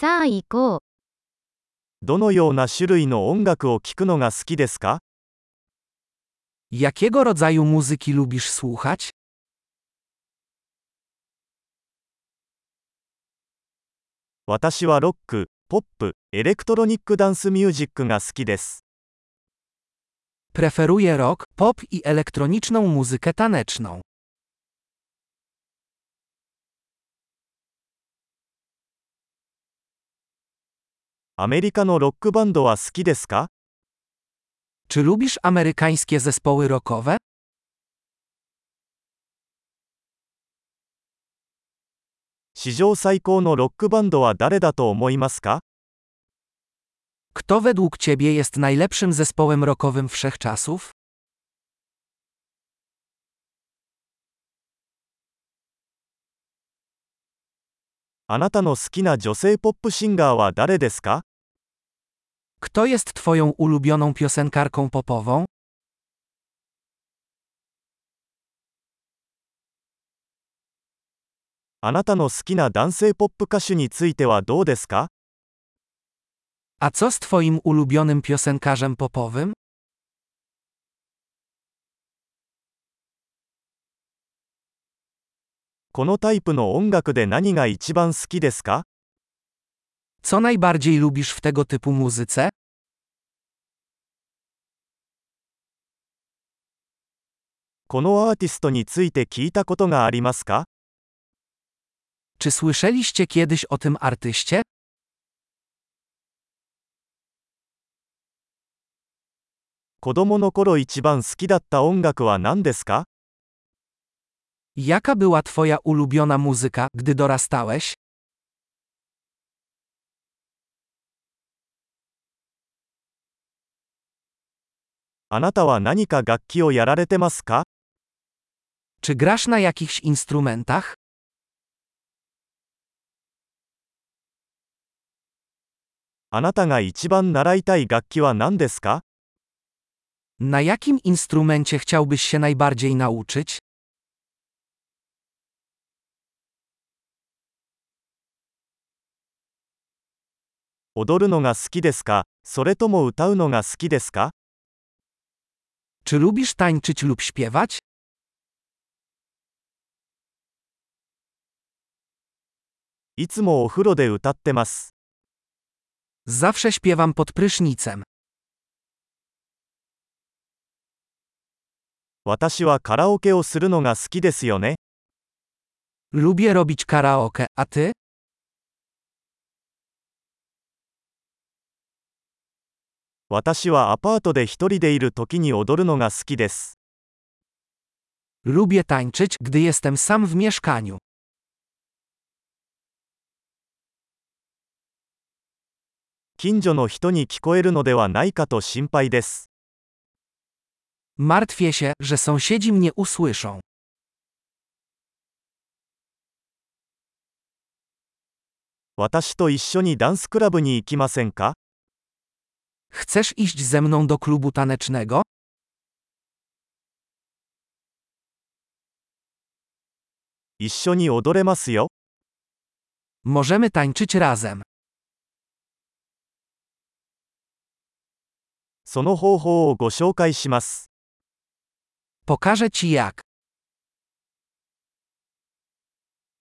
さあ行こう。どのような種類の音楽を聴くのが好きですか Jakiego rodzaju muzyki lubisz słuchać? 私はロック、ポップ、エレクトロニックダンスミュージックが好きです。Preferuję rock, pop i elektroniczną muzykę taneczną. アメリカのロックバンドは好きですか Czy lubisz amerykańskie zespoły rockowe? 史上最高のロックバンドは誰だと思いますか Kto według ciebie jest najlepszym zespołem rockowym wszechczasów? あなたの好きな女性ポップシンガーは誰ですか Kto jest twoją ulubioną piosenkarką popową? あなたの好きな男性ポップ歌手についてはどうですか A co z twoim ulubionym piosenkarzem popowym? このタイプの音楽で何が一番好きですか co najbardziej lubisz w tego typu muzyce? Czy słyszeliście kiedyś o tym artyście? Jaka była twoja ulubiona muzyka, gdy dorastałeś? あなたは何か楽器をやられてますか Czy grasz na jakichś instrumentach? あなたが一番習いたい楽器は何ですか Na jakim instrumencie chciałbyś się najbardziej nauczyć? 踊るのが好きですかそれとも歌うのが好きですか Czy lubisz tańczyć lub śpiewać? Zawsze śpiewam pod prysznicem. Lubię robić karaoke, a ty? 私はアパートで一人でいる時に踊るのが好きです。Lubię tańczyć, gdy jestem sam w mieszkaniu. 近所の人に聞こえるのではないかと心配です。Martwię się, że sąsiedzi mnie usłyszą. 私と一緒にダンスクラブに行きませんか Chcesz iść ze mną do klubu tanecznego? 一緒に踊れますよ。 Możemy tańczyć razem. その方法をご紹介します。 Pokażę ci jak.